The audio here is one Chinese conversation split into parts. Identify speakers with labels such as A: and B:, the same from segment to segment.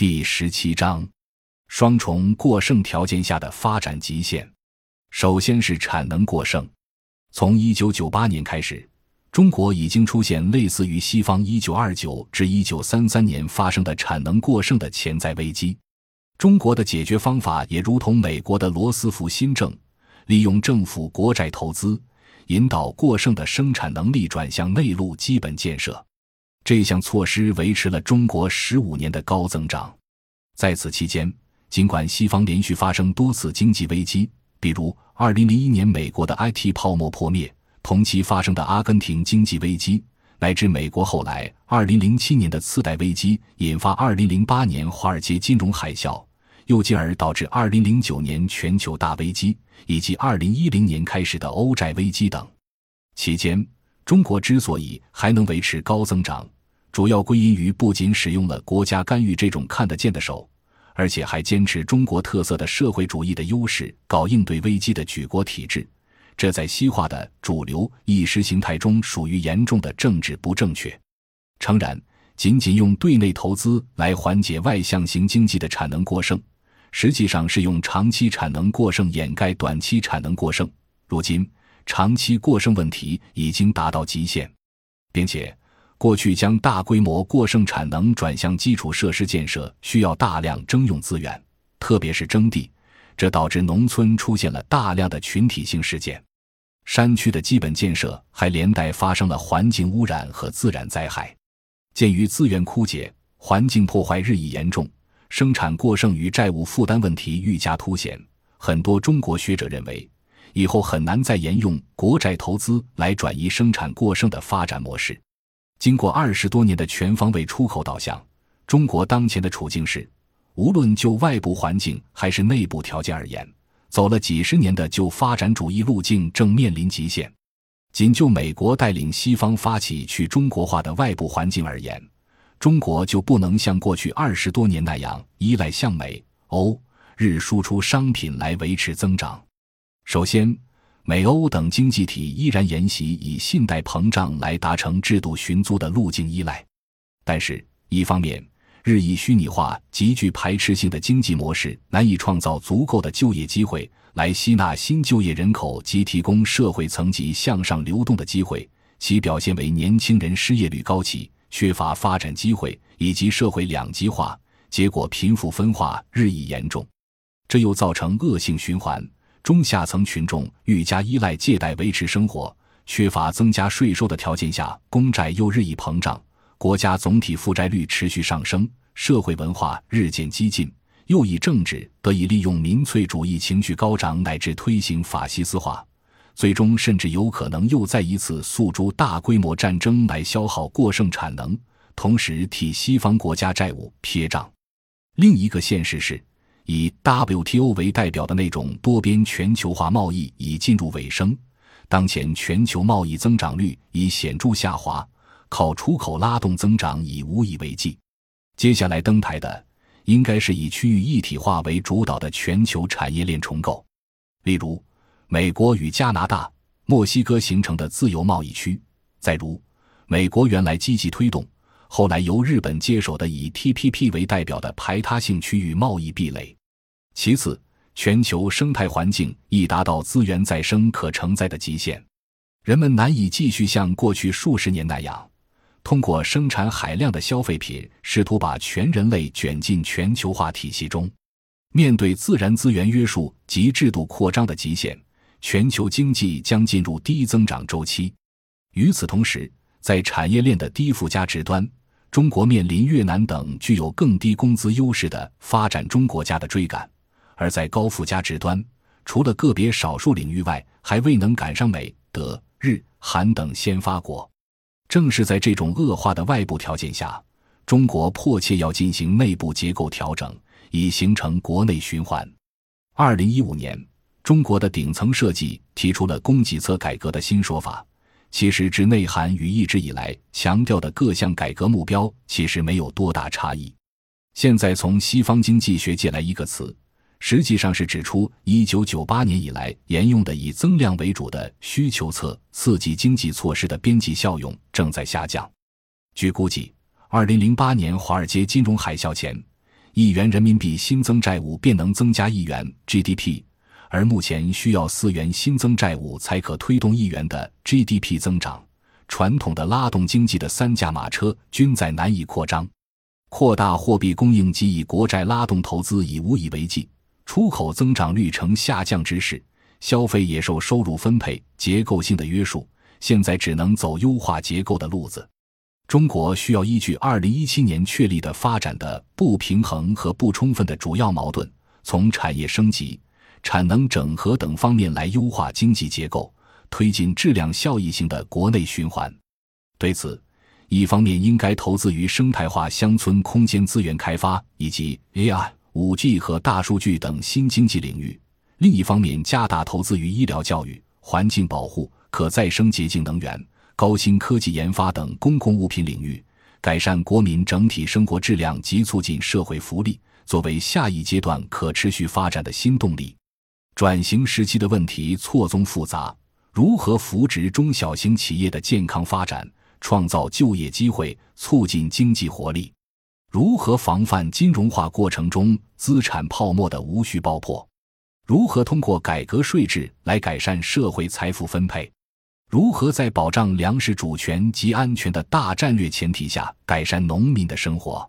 A: 第十七章：双重过剩条件下的发展极限。首先是产能过剩。从一九九八年开始，中国已经出现类似于西方一九二九至一九三三年发生的产能过剩的潜在危机。中国的解决方法也如同美国的罗斯福新政，利用政府国债投资，引导过剩的生产能力转向内陆基本建设。这项措施维持了中国十五年的高增长。在此期间，尽管西方连续发生多次经济危机，比如2001年美国的 IT 泡沫破灭，同期发生的阿根廷经济危机，乃至美国后来2007年的次贷危机引发2008年华尔街金融海啸，又进而导致2009年全球大危机，以及2010年开始的欧债危机等，期间。中国之所以还能维持高增长，主要归因于不仅使用了国家干预这种看得见的手，而且还坚持中国特色的社会主义的优势，搞应对危机的举国体制。这在西化的主流意识形态中属于严重的政治不正确。诚然，仅仅用对内投资来缓解外向型经济的产能过剩，实际上是用长期产能过剩掩盖短期产能过剩。如今。长期过剩问题已经达到极限，并且过去将大规模过剩产能转向基础设施建设需要大量征用资源，特别是征地，这导致农村出现了大量的群体性事件。山区的基本建设还连带发生了环境污染和自然灾害。鉴于资源枯竭、环境破坏日益严重，生产过剩与债务负担问题愈加凸显，很多中国学者认为。以后很难再沿用国债投资来转移生产过剩的发展模式。经过二十多年的全方位出口导向，中国当前的处境是，无论就外部环境还是内部条件而言，走了几十年的旧发展主义路径正面临极限。仅就美国带领西方发起去中国化的外部环境而言，中国就不能像过去二十多年那样依赖向美、欧、日输出商品来维持增长。首先，美欧等经济体依然沿袭以信贷膨胀来达成制度寻租的路径依赖，但是，一方面，日益虚拟化、极具排斥性的经济模式难以创造足够的就业机会来吸纳新就业人口及提供社会层级向上流动的机会，其表现为年轻人失业率高企、缺乏发展机会以及社会两极化，结果贫富分化日益严重，这又造成恶性循环。中下层群众愈加依赖借贷维持生活，缺乏增加税收的条件下，公债又日益膨胀，国家总体负债率持续上升，社会文化日渐激进，右翼政治得以利用民粹主义情绪高涨，乃至推行法西斯化，最终甚至有可能又再一次诉诸大规模战争来消耗过剩产能，同时替西方国家债务撇账。另一个现实是。以 WTO 为代表的那种多边全球化贸易已进入尾声，当前全球贸易增长率已显著下滑，靠出口拉动增长已无以为继。接下来登台的，应该是以区域一体化为主导的全球产业链重构，例如美国与加拿大、墨西哥形成的自由贸易区，再如美国原来积极推动。后来由日本接手的以 TPP 为代表的排他性区域贸易壁垒。其次，全球生态环境已达到资源再生可承载的极限，人们难以继续像过去数十年那样，通过生产海量的消费品，试图把全人类卷进全球化体系中。面对自然资源约束及制度扩张的极限，全球经济将进入低增长周期。与此同时，在产业链的低附加值端，中国面临越南等具有更低工资优势的发展中国家的追赶，而在高附加值端，除了个别少数领域外，还未能赶上美、德、日、韩等先发国。正是在这种恶化的外部条件下，中国迫切要进行内部结构调整，以形成国内循环。二零一五年，中国的顶层设计提出了供给侧改革的新说法。其实，之内涵与一直以来强调的各项改革目标其实没有多大差异。现在从西方经济学借来一个词，实际上是指出1998年以来沿用的以增量为主的需求侧刺激经济措施的边际效用正在下降。据估计，2008年华尔街金融海啸前，一元人民币新增债务便能增加一元 GDP，而目前需要四元新增债务才可推动一元的 GDP 增长。传统的拉动经济的三驾马车均在难以扩张，扩大货币供应及以国债拉动投资已无以为继，出口增长率呈下降之势，消费也受收入分配结构性的约束，现在只能走优化结构的路子。中国需要依据二零一七年确立的发展的不平衡和不充分的主要矛盾，从产业升级、产能整合等方面来优化经济结构，推进质量效益性的国内循环。对此，一方面应该投资于生态化乡村空间资源开发以及 AI、五 G 和大数据等新经济领域；另一方面加大投资于医疗教育、环境保护、可再生洁净能源。高新科技研发等公共物品领域，改善国民整体生活质量及促进社会福利，作为下一阶段可持续发展的新动力。转型时期的问题错综复杂，如何扶植中小型企业的健康发展，创造就业机会，促进经济活力？如何防范金融化过程中资产泡沫的无序爆破？如何通过改革税制来改善社会财富分配？如何在保障粮食主权及安全的大战略前提下改善农民的生活？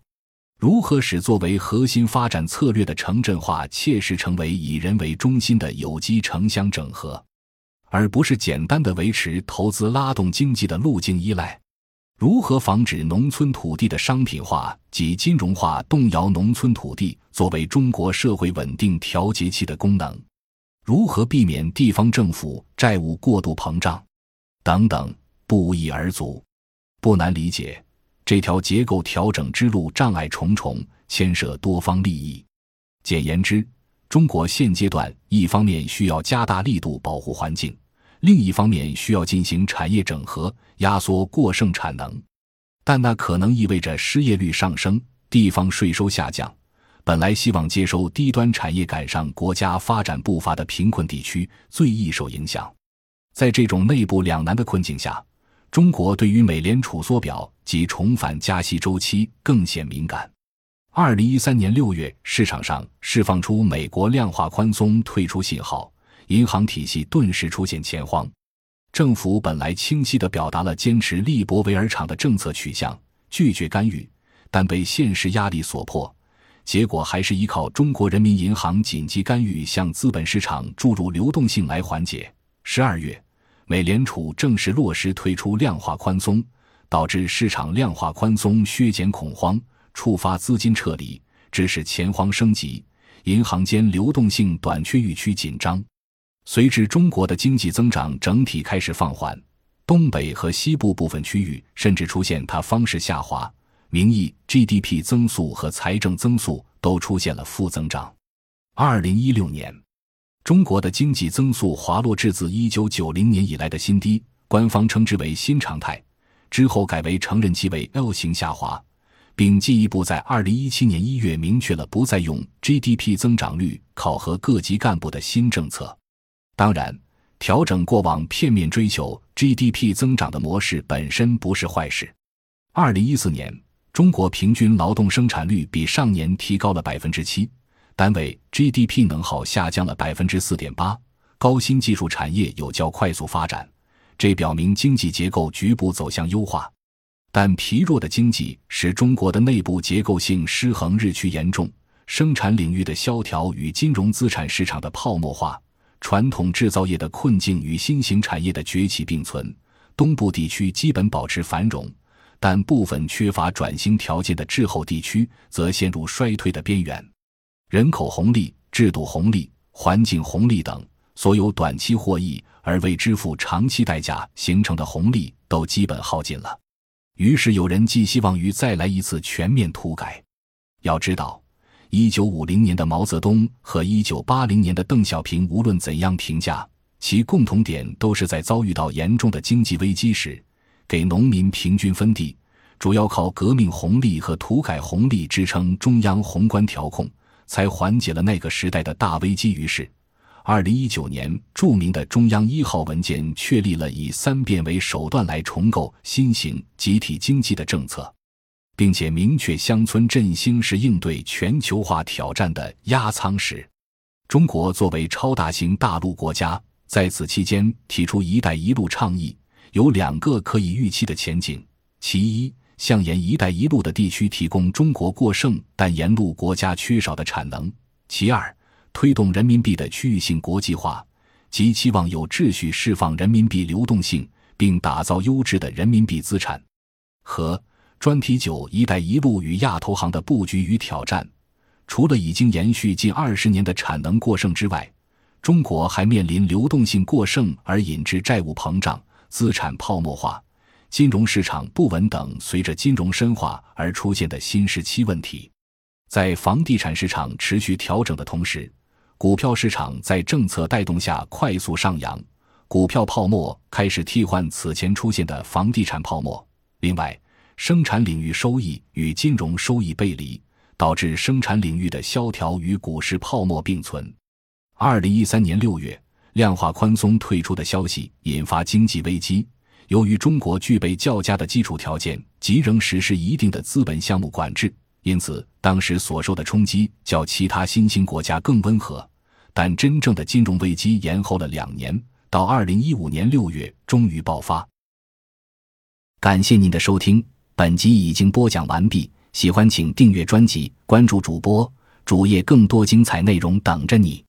A: 如何使作为核心发展策略的城镇化切实成为以人为中心的有机城乡整合，而不是简单的维持投资拉动经济的路径依赖？如何防止农村土地的商品化及金融化动摇农村土地作为中国社会稳定调节器的功能？如何避免地方政府债务过度膨胀？等等，不一而足，不难理解。这条结构调整之路障碍重重，牵涉多方利益。简言之，中国现阶段一方面需要加大力度保护环境，另一方面需要进行产业整合，压缩过剩产能。但那可能意味着失业率上升，地方税收下降。本来希望接收低端产业赶上国家发展步伐的贫困地区，最易受影响。在这种内部两难的困境下，中国对于美联储缩表及重返加息周期更显敏感。二零一三年六月，市场上释放出美国量化宽松退出信号，银行体系顿时出现钱荒。政府本来清晰地表达了坚持利博维尔场的政策取向，拒绝干预，但被现实压力所迫，结果还是依靠中国人民银行紧急干预，向资本市场注入流动性来缓解。十二月，美联储正式落实推出量化宽松，导致市场量化宽松削减恐慌，触发资金撤离，致使钱荒升级，银行间流动性短缺预期紧张。随之，中国的经济增长整体开始放缓，东北和西部部分区域甚至出现它方式下滑，名义 GDP 增速和财政增速都出现了负增长。二零一六年。中国的经济增速滑落至自一九九零年以来的新低，官方称之为新常态。之后改为承认其为 L 型下滑，并进一步在二零一七年一月明确了不再用 GDP 增长率考核各级干部的新政策。当然，调整过往片面追求 GDP 增长的模式本身不是坏事。二零一四年，中国平均劳动生产率比上年提高了百分之七。单位 GDP 能耗下降了百分之四点八，高新技术产业有较快速发展，这表明经济结构局部走向优化。但疲弱的经济使中国的内部结构性失衡日趋严重，生产领域的萧条与金融资产市场的泡沫化，传统制造业的困境与新型产业的崛起并存。东部地区基本保持繁荣，但部分缺乏转型条件的滞后地区则陷入衰退的边缘。人口红利、制度红利、环境红利等所有短期获益而未支付长期代价形成的红利都基本耗尽了。于是有人寄希望于再来一次全面土改。要知道，一九五零年的毛泽东和一九八零年的邓小平，无论怎样评价，其共同点都是在遭遇到严重的经济危机时，给农民平均分地，主要靠革命红利和土改红利支撑中央宏观调控。才缓解了那个时代的大危机。于是，二零一九年著名的中央一号文件确立了以三变为手段来重构新型集体经济的政策。并且明确乡村振兴是应对全球化挑战的压舱石。中国作为超大型大陆国家，在此期间提出“一带一路”倡议，有两个可以预期的前景：其一，向沿“一带一路”的地区提供中国过剩但沿路国家缺少的产能；其二，推动人民币的区域性国际化，即期望有秩序释放人民币流动性，并打造优质的人民币资产。和专题九“一带一路”与亚投行的布局与挑战。除了已经延续近二十年的产能过剩之外，中国还面临流动性过剩而引致债务膨胀、资产泡沫化、金融市场不稳等随着金融深化而出现的新时期问题。在房地产市场持续调整的同时，股票市场在政策带动下快速上扬，股票泡沫开始替换此前出现的房地产泡沫。另外，生产领域收益与金融收益背离。导致生产领域的萧条与股市泡沫并存。二零一三年六月，量化宽松退出的消息引发经济危机。由于中国具备较佳的基础条件及仍实施一定的资本项目管制，因此当时所受的冲击较其他新兴国家更温和。但真正的金融危机延后了两年，到二零一五年六月终于爆发。感谢您的收听，本集已经播讲完毕。喜欢请订阅专辑，关注主播主页，更多精彩内容等着你。